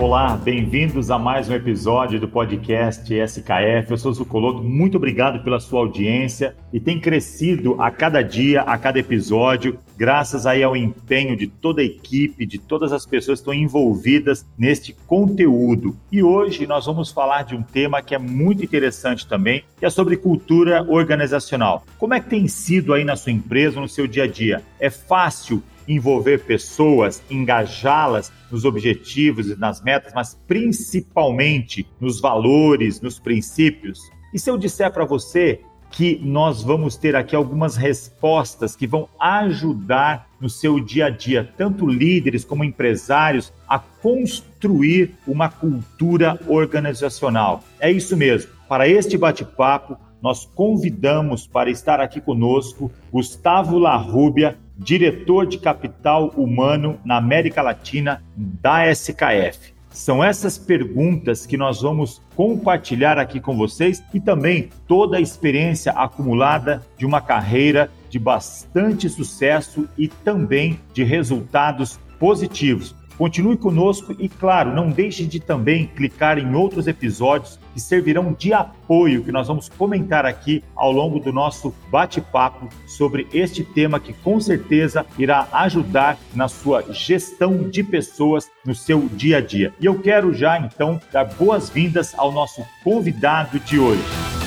Olá, bem-vindos a mais um episódio do podcast SKF. Eu sou Zucoloto, muito obrigado pela sua audiência e tem crescido a cada dia, a cada episódio, graças aí ao empenho de toda a equipe, de todas as pessoas que estão envolvidas neste conteúdo. E hoje nós vamos falar de um tema que é muito interessante também, que é sobre cultura organizacional. Como é que tem sido aí na sua empresa, no seu dia a dia? É fácil envolver pessoas, engajá-las nos objetivos e nas metas, mas principalmente nos valores, nos princípios. E se eu disser para você que nós vamos ter aqui algumas respostas que vão ajudar no seu dia a dia, tanto líderes como empresários, a construir uma cultura organizacional. É isso mesmo. Para este bate-papo, nós convidamos para estar aqui conosco Gustavo Larrubia, diretor de capital humano na América Latina da SKF. São essas perguntas que nós vamos compartilhar aqui com vocês e também toda a experiência acumulada de uma carreira de bastante sucesso e também de resultados positivos. Continue conosco e, claro, não deixe de também clicar em outros episódios que servirão de apoio que nós vamos comentar aqui ao longo do nosso bate-papo sobre este tema que com certeza irá ajudar na sua gestão de pessoas no seu dia a dia. E eu quero já então dar boas-vindas ao nosso convidado de hoje.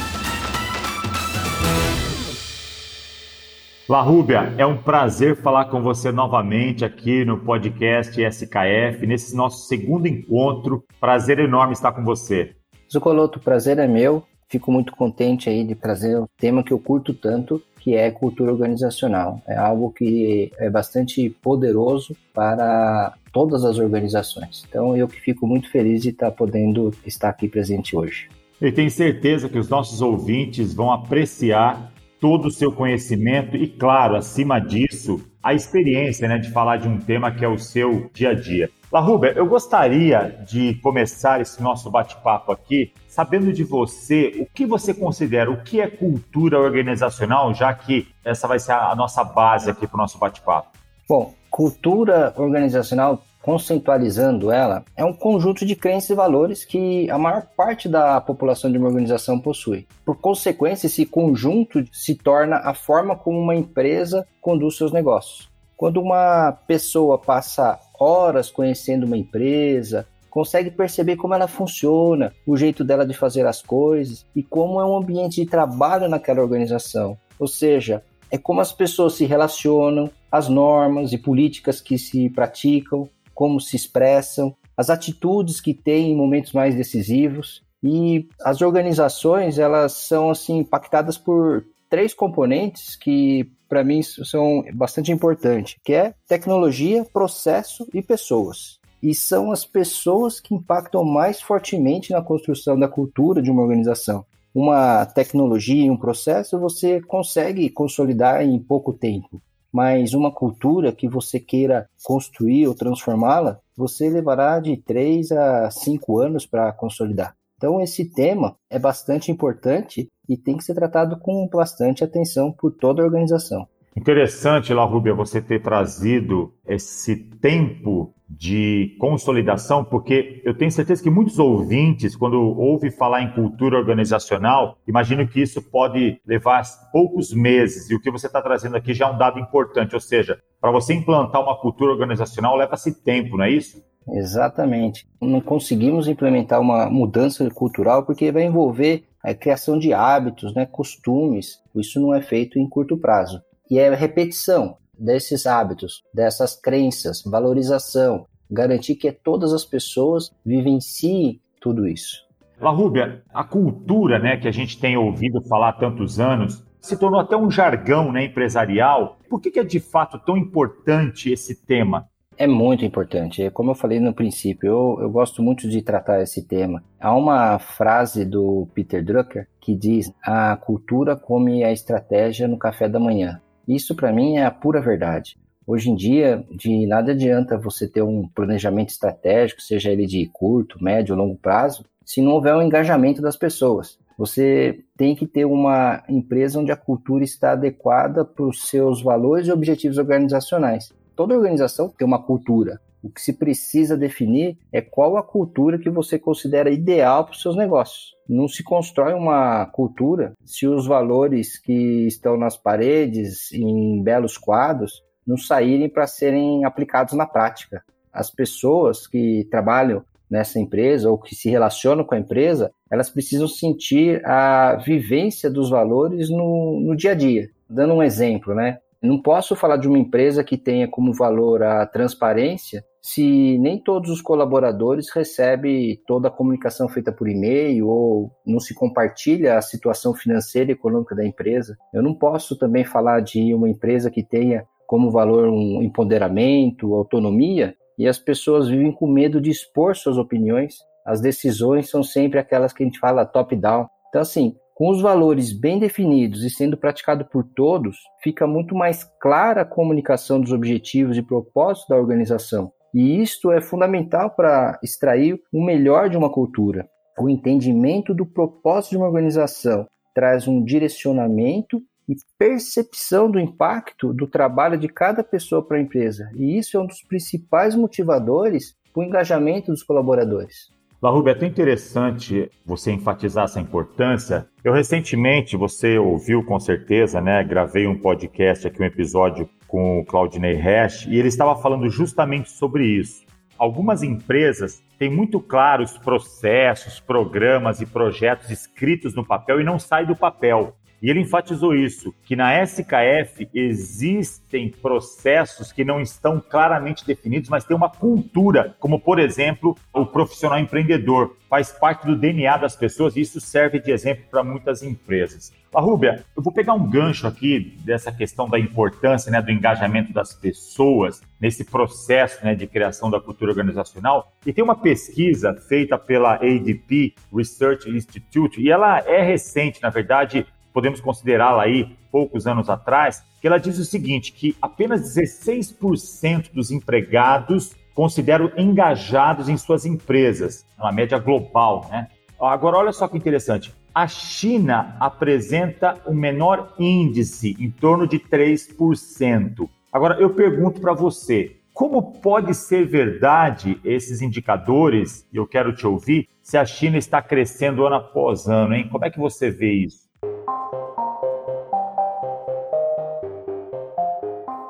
La Rúbia, é um prazer falar com você novamente aqui no podcast SKF, nesse nosso segundo encontro. Prazer enorme estar com você. Zucoloto, prazer é meu. Fico muito contente aí de trazer um tema que eu curto tanto, que é cultura organizacional. É algo que é bastante poderoso para todas as organizações. Então eu que fico muito feliz de estar podendo estar aqui presente hoje. E tenho certeza que os nossos ouvintes vão apreciar todo o seu conhecimento e, claro, acima disso, a experiência né, de falar de um tema que é o seu dia a dia. Larruba, eu gostaria de começar esse nosso bate-papo aqui sabendo de você o que você considera, o que é cultura organizacional, já que essa vai ser a nossa base aqui para o nosso bate-papo. Bom, cultura organizacional conceitualizando ela, é um conjunto de crenças e valores que a maior parte da população de uma organização possui. Por consequência, esse conjunto se torna a forma como uma empresa conduz seus negócios. Quando uma pessoa passa horas conhecendo uma empresa, consegue perceber como ela funciona, o jeito dela de fazer as coisas e como é um ambiente de trabalho naquela organização. Ou seja, é como as pessoas se relacionam, as normas e políticas que se praticam, como se expressam, as atitudes que têm em momentos mais decisivos. E as organizações, elas são assim impactadas por três componentes que para mim são bastante importantes, que é tecnologia, processo e pessoas. E são as pessoas que impactam mais fortemente na construção da cultura de uma organização. Uma tecnologia e um processo você consegue consolidar em pouco tempo mas uma cultura que você queira construir ou transformá-la, você levará de 3 a 5 anos para consolidar. Então, esse tema é bastante importante e tem que ser tratado com bastante atenção por toda a organização. Interessante, La Rubia, você ter trazido esse tempo de consolidação, porque eu tenho certeza que muitos ouvintes, quando ouvem falar em cultura organizacional, imagino que isso pode levar poucos meses, e o que você está trazendo aqui já é um dado importante, ou seja, para você implantar uma cultura organizacional leva-se tempo, não é isso? Exatamente. Não conseguimos implementar uma mudança cultural porque vai envolver a criação de hábitos, né, costumes. Isso não é feito em curto prazo e é repetição desses hábitos, dessas crenças, valorização, garantir que todas as pessoas vivenciem tudo isso. La Rúbia, a cultura né, que a gente tem ouvido falar há tantos anos se tornou até um jargão né, empresarial. Por que, que é de fato tão importante esse tema? É muito importante. É como eu falei no princípio, eu, eu gosto muito de tratar esse tema. Há uma frase do Peter Drucker que diz: a cultura come a estratégia no café da manhã. Isso para mim é a pura verdade. Hoje em dia, de nada adianta você ter um planejamento estratégico, seja ele de curto, médio longo prazo, se não houver um engajamento das pessoas. Você tem que ter uma empresa onde a cultura está adequada para os seus valores e objetivos organizacionais. Toda organização tem uma cultura, O que se precisa definir é qual a cultura que você considera ideal para os seus negócios. Não se constrói uma cultura se os valores que estão nas paredes, em belos quadros, não saírem para serem aplicados na prática. As pessoas que trabalham nessa empresa ou que se relacionam com a empresa, elas precisam sentir a vivência dos valores no, no dia a dia. Dando um exemplo, né? Não posso falar de uma empresa que tenha como valor a transparência se nem todos os colaboradores recebem toda a comunicação feita por e-mail ou não se compartilha a situação financeira e econômica da empresa. Eu não posso também falar de uma empresa que tenha como valor um empoderamento, autonomia, e as pessoas vivem com medo de expor suas opiniões. As decisões são sempre aquelas que a gente fala top-down. Então, assim, com os valores bem definidos e sendo praticado por todos, fica muito mais clara a comunicação dos objetivos e propósitos da organização. E isto é fundamental para extrair o melhor de uma cultura. O entendimento do propósito de uma organização traz um direcionamento e percepção do impacto do trabalho de cada pessoa para a empresa. E isso é um dos principais motivadores para o engajamento dos colaboradores. Larrube, é tão interessante você enfatizar essa importância. Eu recentemente, você ouviu com certeza, né? Gravei um podcast aqui, um episódio com o Claudinei Hash, e ele estava falando justamente sobre isso. Algumas empresas têm muito claros processos, programas e projetos escritos no papel e não saem do papel. E ele enfatizou isso, que na SKF existem processos que não estão claramente definidos, mas tem uma cultura, como por exemplo, o profissional empreendedor, faz parte do DNA das pessoas e isso serve de exemplo para muitas empresas. A Rúbia, eu vou pegar um gancho aqui dessa questão da importância né, do engajamento das pessoas nesse processo né, de criação da cultura organizacional. E tem uma pesquisa feita pela ADP Research Institute, e ela é recente, na verdade, podemos considerá-la aí poucos anos atrás, que ela diz o seguinte, que apenas 16% dos empregados consideram engajados em suas empresas, uma média global, né? Agora, olha só que interessante. A China apresenta o menor índice, em torno de 3%. Agora, eu pergunto para você, como pode ser verdade esses indicadores, e eu quero te ouvir, se a China está crescendo ano após ano, hein? Como é que você vê isso?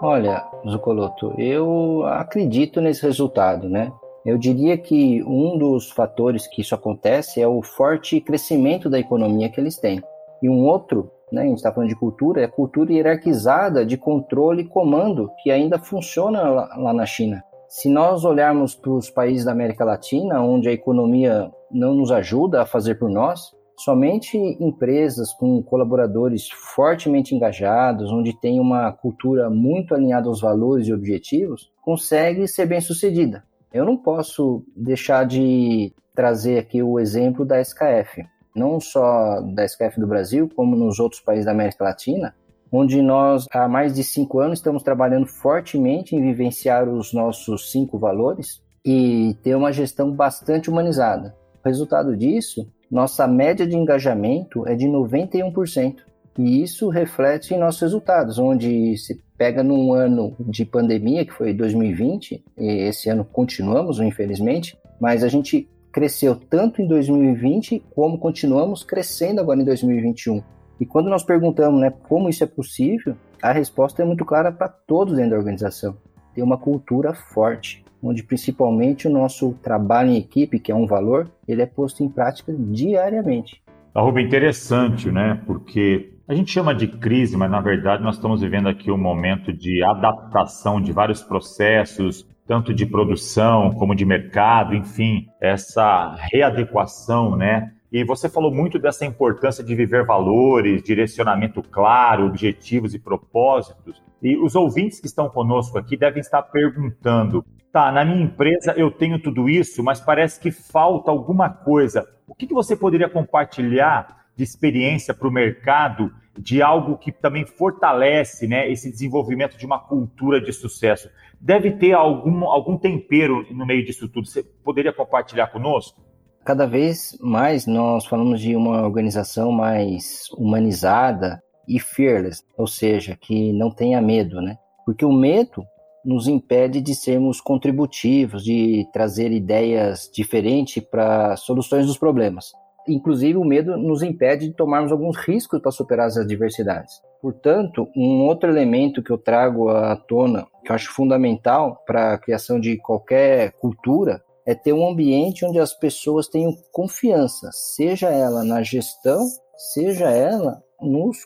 Olha, Zucoloto, eu acredito nesse resultado, né? Eu diria que um dos fatores que isso acontece é o forte crescimento da economia que eles têm. E um outro, né, a gente está falando de cultura, é a cultura hierarquizada de controle e comando que ainda funciona lá, lá na China. Se nós olharmos para os países da América Latina, onde a economia não nos ajuda a fazer por nós, Somente empresas com colaboradores fortemente engajados, onde tem uma cultura muito alinhada aos valores e objetivos, consegue ser bem sucedida. Eu não posso deixar de trazer aqui o exemplo da SKF, não só da SKF do Brasil, como nos outros países da América Latina, onde nós há mais de cinco anos estamos trabalhando fortemente em vivenciar os nossos cinco valores e ter uma gestão bastante humanizada. O resultado disso nossa média de engajamento é de 91%. E isso reflete em nossos resultados, onde se pega num ano de pandemia, que foi 2020, e esse ano continuamos, infelizmente, mas a gente cresceu tanto em 2020 como continuamos crescendo agora em 2021. E quando nós perguntamos né, como isso é possível, a resposta é muito clara para todos dentro da organização. Tem uma cultura forte onde principalmente o nosso trabalho em equipe, que é um valor, ele é posto em prática diariamente. Arruba, interessante, né? Porque a gente chama de crise, mas na verdade nós estamos vivendo aqui um momento de adaptação de vários processos, tanto de produção como de mercado, enfim, essa readequação, né? E você falou muito dessa importância de viver valores, direcionamento claro, objetivos e propósitos. E os ouvintes que estão conosco aqui devem estar perguntando: tá, na minha empresa eu tenho tudo isso, mas parece que falta alguma coisa. O que, que você poderia compartilhar de experiência para o mercado de algo que também fortalece né, esse desenvolvimento de uma cultura de sucesso? Deve ter algum, algum tempero no meio disso tudo. Você poderia compartilhar conosco? Cada vez mais nós falamos de uma organização mais humanizada e fearless, ou seja, que não tenha medo, né? Porque o medo nos impede de sermos contributivos, de trazer ideias diferentes para soluções dos problemas. Inclusive, o medo nos impede de tomarmos alguns riscos para superar as adversidades. Portanto, um outro elemento que eu trago à tona, que eu acho fundamental para a criação de qualquer cultura, é ter um ambiente onde as pessoas tenham confiança, seja ela na gestão, seja ela nos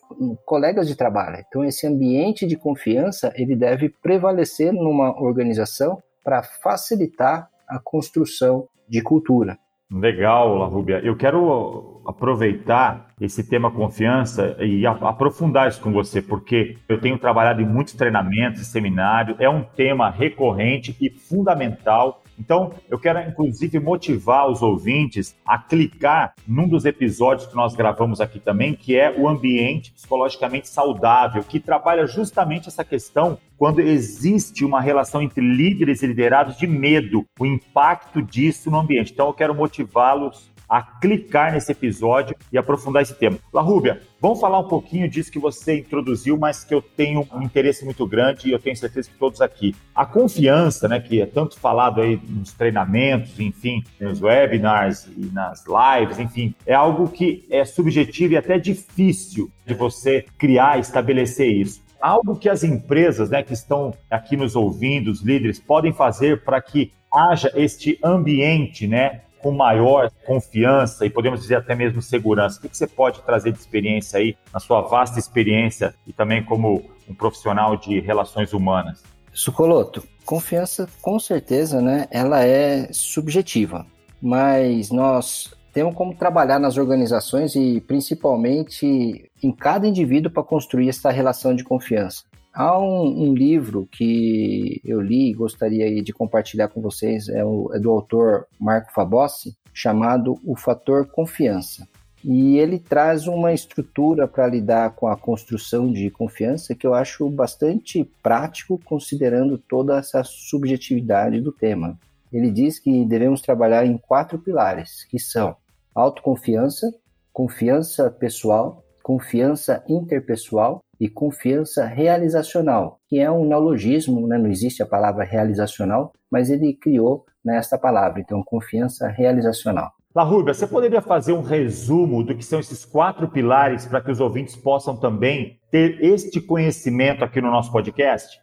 colegas de trabalho. Então, esse ambiente de confiança ele deve prevalecer numa organização para facilitar a construção de cultura. Legal, La Rubia. Eu quero aproveitar esse tema confiança e aprofundar isso com você, porque eu tenho trabalhado em muitos treinamentos e seminários, é um tema recorrente e fundamental então, eu quero inclusive motivar os ouvintes a clicar num dos episódios que nós gravamos aqui também, que é o ambiente psicologicamente saudável, que trabalha justamente essa questão quando existe uma relação entre líderes e liderados de medo, o impacto disso no ambiente. Então, eu quero motivá-los a clicar nesse episódio e aprofundar esse tema. La Rúbia, vamos falar um pouquinho disso que você introduziu, mas que eu tenho um interesse muito grande e eu tenho certeza que todos aqui. A confiança, né, que é tanto falado aí nos treinamentos, enfim, nos webinars e nas lives, enfim, é algo que é subjetivo e até difícil de você criar estabelecer isso algo que as empresas né, que estão aqui nos ouvindo, os líderes, podem fazer para que haja este ambiente né, com maior confiança e podemos dizer até mesmo segurança? O que, você pode trazer de experiência aí, na sua vasta experiência e também como um profissional de relações humanas? Sucoloto, confiança com certeza, né? Ela é subjetiva, mas nós temos como trabalhar nas organizações e principalmente em cada indivíduo para construir essa relação de confiança. Há um, um, livro que eu li e gostaria de compartilhar com vocês, é, o, é do autor Marco Fabossi, chamado O Fator Confiança. E ele traz uma estrutura para lidar com a construção de confiança que eu acho bastante prático, considerando toda essa subjetividade do tema. Ele diz que devemos trabalhar em quatro pilares, que são autoconfiança, confiança pessoal, confiança interpessoal e confiança realizacional, que é um neologismo, né? não existe a palavra realizacional, mas ele criou nesta palavra, então confiança realizacional. La Rubia, você poderia fazer um resumo do que são esses quatro pilares para que os ouvintes possam também ter este conhecimento aqui no nosso podcast?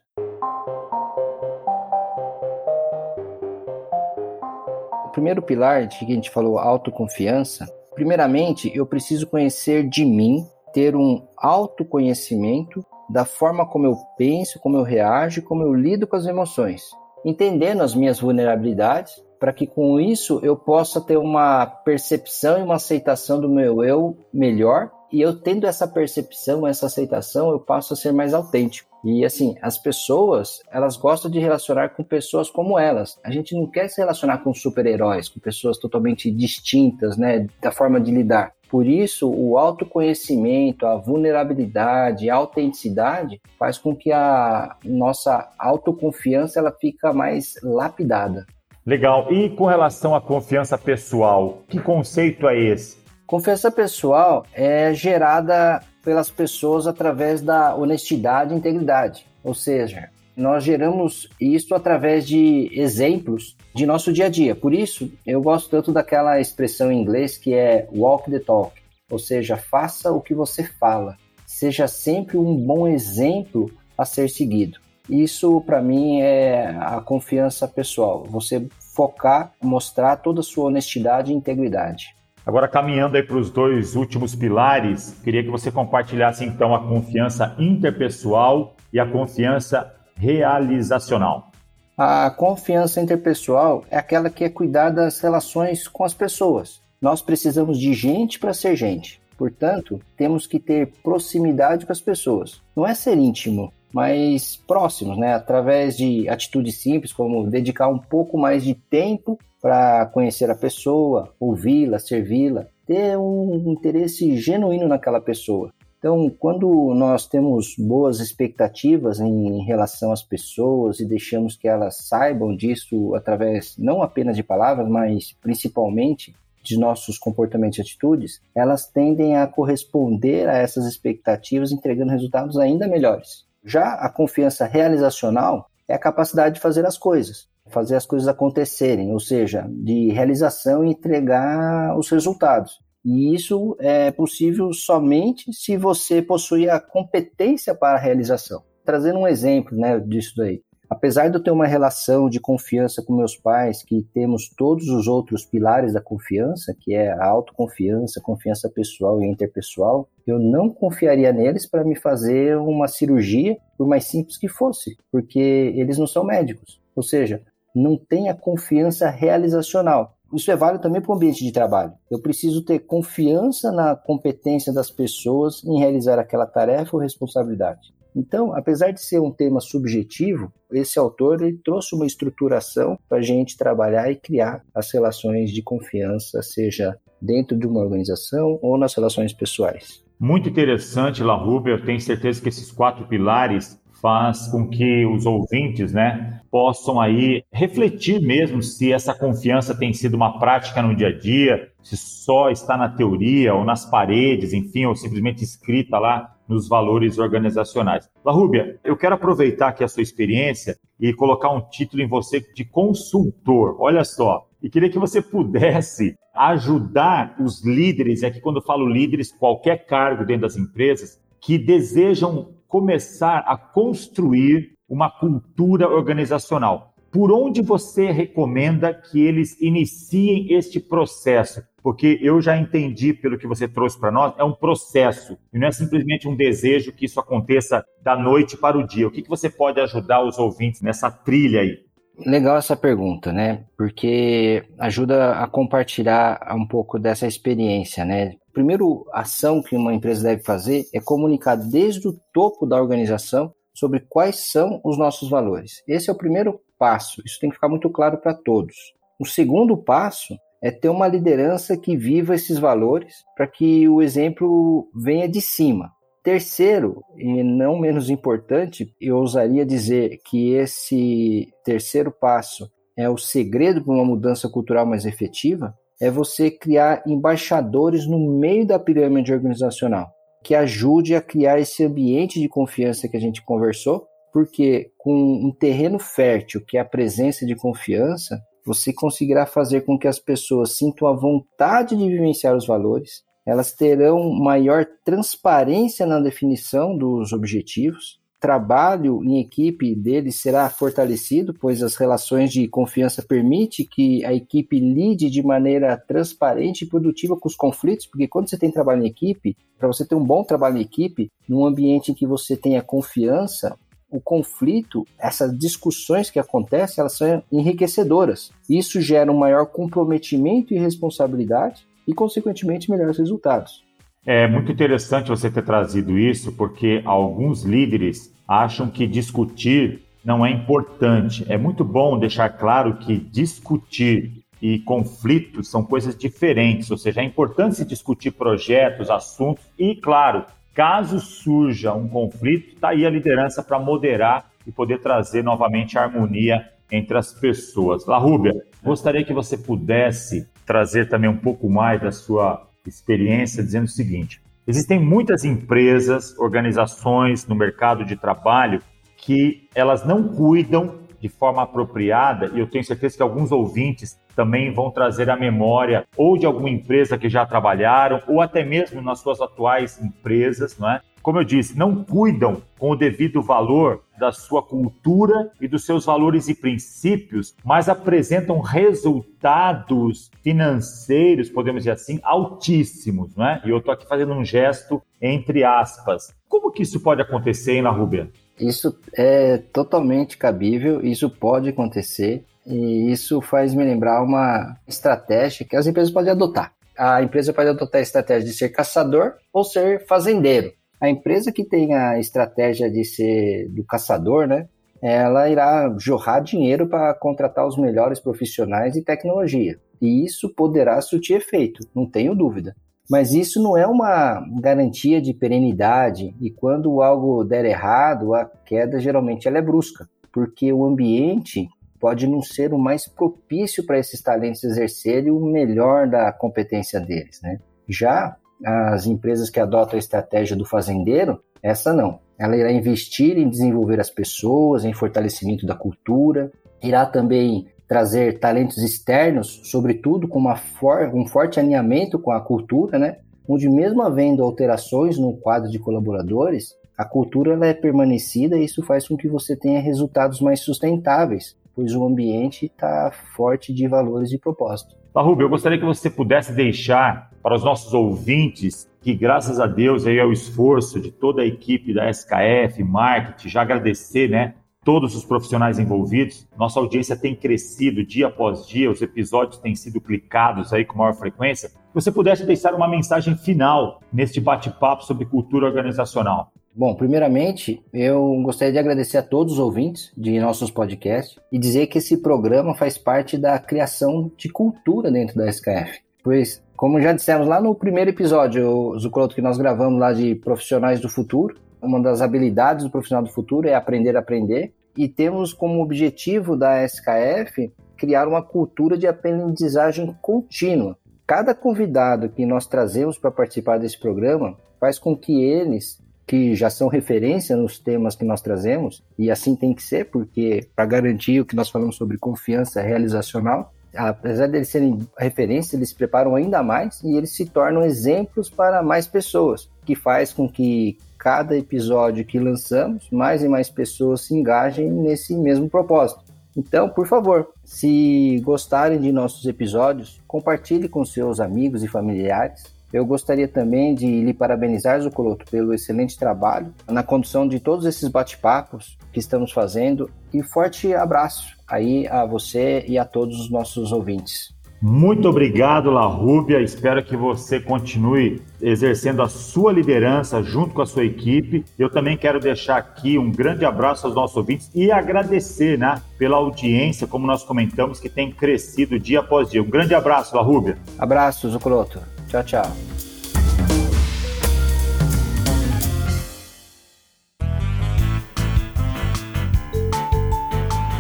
O primeiro pilar, que a gente falou, autoconfiança, primeiramente eu preciso conhecer de mim ter um autoconhecimento da forma como eu penso, como eu reajo, como eu lido com as emoções, entendendo as minhas vulnerabilidades, para que com isso eu possa ter uma percepção e uma aceitação do meu eu melhor, e eu tendo essa percepção, essa aceitação, eu passo a ser mais autêntico. E assim, as pessoas, elas gostam de relacionar com pessoas como elas. A gente não quer se relacionar com super-heróis, com pessoas totalmente distintas, né, da forma de lidar. Por isso, o autoconhecimento, a vulnerabilidade, a autenticidade faz com que a nossa autoconfiança ela fica mais lapidada. Legal. E com relação à confiança pessoal, que conceito é esse? Confiança pessoal é gerada pelas pessoas através da honestidade e integridade. Ou seja, nós geramos isso através de exemplos de nosso dia a dia. Por isso, eu gosto tanto daquela expressão em inglês que é walk the talk, ou seja, faça o que você fala. Seja sempre um bom exemplo a ser seguido. Isso, para mim, é a confiança pessoal. Você focar, mostrar toda a sua honestidade e integridade. Agora, caminhando aí para os dois últimos pilares, queria que você compartilhasse então a confiança interpessoal e a confiança realizacional? A confiança interpessoal é aquela que é cuidar das relações com as pessoas. Nós precisamos de gente para ser gente. Portanto, temos que ter proximidade com as pessoas. Não é ser íntimo, mas próximos, né? Através de atitudes simples, como dedicar um pouco mais de tempo para conhecer a pessoa, ouvi-la, servi-la, ter um interesse genuíno naquela pessoa. Então, quando nós temos boas expectativas em relação às pessoas e deixamos que elas saibam disso através não apenas de palavras, mas principalmente de nossos comportamentos e atitudes, elas tendem a corresponder a essas expectativas, entregando resultados ainda melhores. Já a confiança realizacional é a capacidade de fazer as coisas, fazer as coisas acontecerem, ou seja, de realização e entregar os resultados. E isso é possível somente se você possui a competência para a realização. Trazendo um exemplo né, disso daí. Apesar de eu ter uma relação de confiança com meus pais, que temos todos os outros pilares da confiança, que é a autoconfiança, confiança pessoal e interpessoal, eu não confiaria neles para me fazer uma cirurgia, por mais simples que fosse, porque eles não são médicos. Ou seja, não tem a confiança realizacional. Isso é válido também para o ambiente de trabalho. Eu preciso ter confiança na competência das pessoas em realizar aquela tarefa ou responsabilidade. Então, apesar de ser um tema subjetivo, esse autor ele trouxe uma estruturação para a gente trabalhar e criar as relações de confiança, seja dentro de uma organização ou nas relações pessoais. Muito interessante, Larruber. Eu tenho certeza que esses quatro pilares faz com que os ouvintes, né, possam aí refletir mesmo se essa confiança tem sido uma prática no dia a dia, se só está na teoria ou nas paredes, enfim, ou simplesmente escrita lá nos valores organizacionais. Larrúbia, eu quero aproveitar aqui a sua experiência e colocar um título em você de consultor. Olha só, e queria que você pudesse ajudar os líderes, é que quando eu falo líderes, qualquer cargo dentro das empresas, que desejam começar a construir uma cultura organizacional. Por onde você recomenda que eles iniciem este processo? Porque eu já entendi, pelo que você trouxe para nós, é um processo e não é simplesmente um desejo que isso aconteça da noite para o dia. O que, que você pode ajudar os ouvintes nessa trilha aí? Legal essa pergunta, né? Porque ajuda a compartilhar um pouco dessa experiência, né? primeiro ação que uma empresa deve fazer é comunicar desde o topo da organização sobre quais são os nossos valores. Esse é o primeiro passo, isso tem que ficar muito claro para todos. O segundo passo é ter uma liderança que viva esses valores para que o exemplo venha de cima. Terceiro, e não menos importante, eu ousaria dizer que esse terceiro passo é o segredo para uma mudança cultural mais efetiva, é você criar embaixadores no meio da pirâmide organizacional, que ajude a criar esse ambiente de confiança que a gente conversou, porque com um terreno fértil, que é a presença de confiança, você conseguirá fazer com que as pessoas sintam a vontade de vivenciar os valores, elas terão maior transparência na definição dos objetivos, trabalho em equipe deles será fortalecido, pois as relações de confiança permite que a equipe lide de maneira transparente e produtiva com os conflitos, porque quando você tem trabalho em equipe, para você ter um bom trabalho em equipe, num ambiente em que você tenha confiança, o conflito, essas discussões que acontecem, elas são enriquecedoras. Isso gera um maior comprometimento e responsabilidade e, consequentemente, melhores resultados. É muito interessante você ter trazido isso, porque alguns líderes acham que discutir não é importante. É muito bom deixar claro que discutir e conflitos são coisas diferentes, ou seja, é importante se discutir projetos, assuntos e, claro, caso surja um conflito, está aí a liderança para moderar e poder trazer novamente a harmonia entre as pessoas. La Rúbia, gostaria que você pudesse trazer também um pouco mais da sua experiência dizendo o seguinte: existem muitas empresas, organizações no mercado de trabalho que elas não cuidam de forma apropriada, e eu tenho certeza que alguns ouvintes também vão trazer a memória ou de alguma empresa que já trabalharam, ou até mesmo nas suas atuais empresas, não é? Como eu disse, não cuidam com o devido valor da sua cultura e dos seus valores e princípios, mas apresentam resultados financeiros, podemos dizer assim, altíssimos, né? E eu estou aqui fazendo um gesto entre aspas. Como que isso pode acontecer, hein, Rubia? Isso é totalmente cabível, isso pode acontecer e isso faz me lembrar uma estratégia que as empresas podem adotar. A empresa pode adotar a estratégia de ser caçador ou ser fazendeiro. A empresa que tem a estratégia de ser do caçador, né? Ela irá jorrar dinheiro para contratar os melhores profissionais e tecnologia. E isso poderá surtir efeito, não tenho dúvida. Mas isso não é uma garantia de perenidade e quando algo der errado, a queda geralmente ela é brusca, porque o ambiente pode não ser o mais propício para esses talentos exercerem o melhor da competência deles, né? Já as empresas que adotam a estratégia do fazendeiro, essa não. Ela irá investir em desenvolver as pessoas, em fortalecimento da cultura, irá também trazer talentos externos, sobretudo com uma for um forte alinhamento com a cultura, né? onde mesmo havendo alterações no quadro de colaboradores, a cultura ela é permanecida e isso faz com que você tenha resultados mais sustentáveis, pois o ambiente está forte de valores e propósito. Rubio, eu gostaria que você pudesse deixar para os nossos ouvintes que, graças a Deus, aí ao esforço de toda a equipe da SKF, marketing, já agradecer, né, todos os profissionais envolvidos. Nossa audiência tem crescido dia após dia, os episódios têm sido clicados aí com maior frequência. Você pudesse deixar uma mensagem final neste bate-papo sobre cultura organizacional. Bom, primeiramente, eu gostaria de agradecer a todos os ouvintes de nossos podcasts e dizer que esse programa faz parte da criação de cultura dentro da SKF. Pois, como já dissemos lá no primeiro episódio, Zucroto, que nós gravamos lá de Profissionais do Futuro, uma das habilidades do profissional do futuro é aprender a aprender. E temos como objetivo da SKF criar uma cultura de aprendizagem contínua. Cada convidado que nós trazemos para participar desse programa faz com que eles, que já são referência nos temas que nós trazemos, e assim tem que ser, porque para garantir o que nós falamos sobre confiança realizacional, apesar de eles serem referência, eles se preparam ainda mais e eles se tornam exemplos para mais pessoas, que faz com que cada episódio que lançamos, mais e mais pessoas se engajem nesse mesmo propósito. Então, por favor, se gostarem de nossos episódios, compartilhe com seus amigos e familiares. Eu gostaria também de lhe parabenizar, Zucoloto, pelo excelente trabalho na condução de todos esses bate-papos que estamos fazendo e forte abraço aí a você e a todos os nossos ouvintes. Muito obrigado, La Rúbia. Espero que você continue exercendo a sua liderança junto com a sua equipe. Eu também quero deixar aqui um grande abraço aos nossos ouvintes e agradecer né, pela audiência, como nós comentamos, que tem crescido dia após dia. Um grande abraço, La Rúbia. Abraço, Zucroto. Tchau, tchau.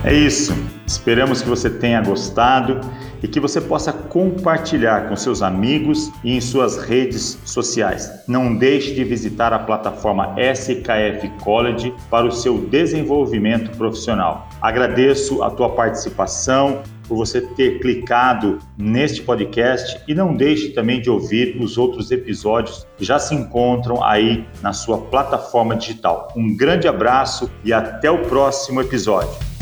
É isso. Esperamos que você tenha gostado e que você possa compartilhar com seus amigos e em suas redes sociais. Não deixe de visitar a plataforma SKF College para o seu desenvolvimento profissional. Agradeço a tua participação, por você ter clicado neste podcast e não deixe também de ouvir os outros episódios que já se encontram aí na sua plataforma digital. Um grande abraço e até o próximo episódio.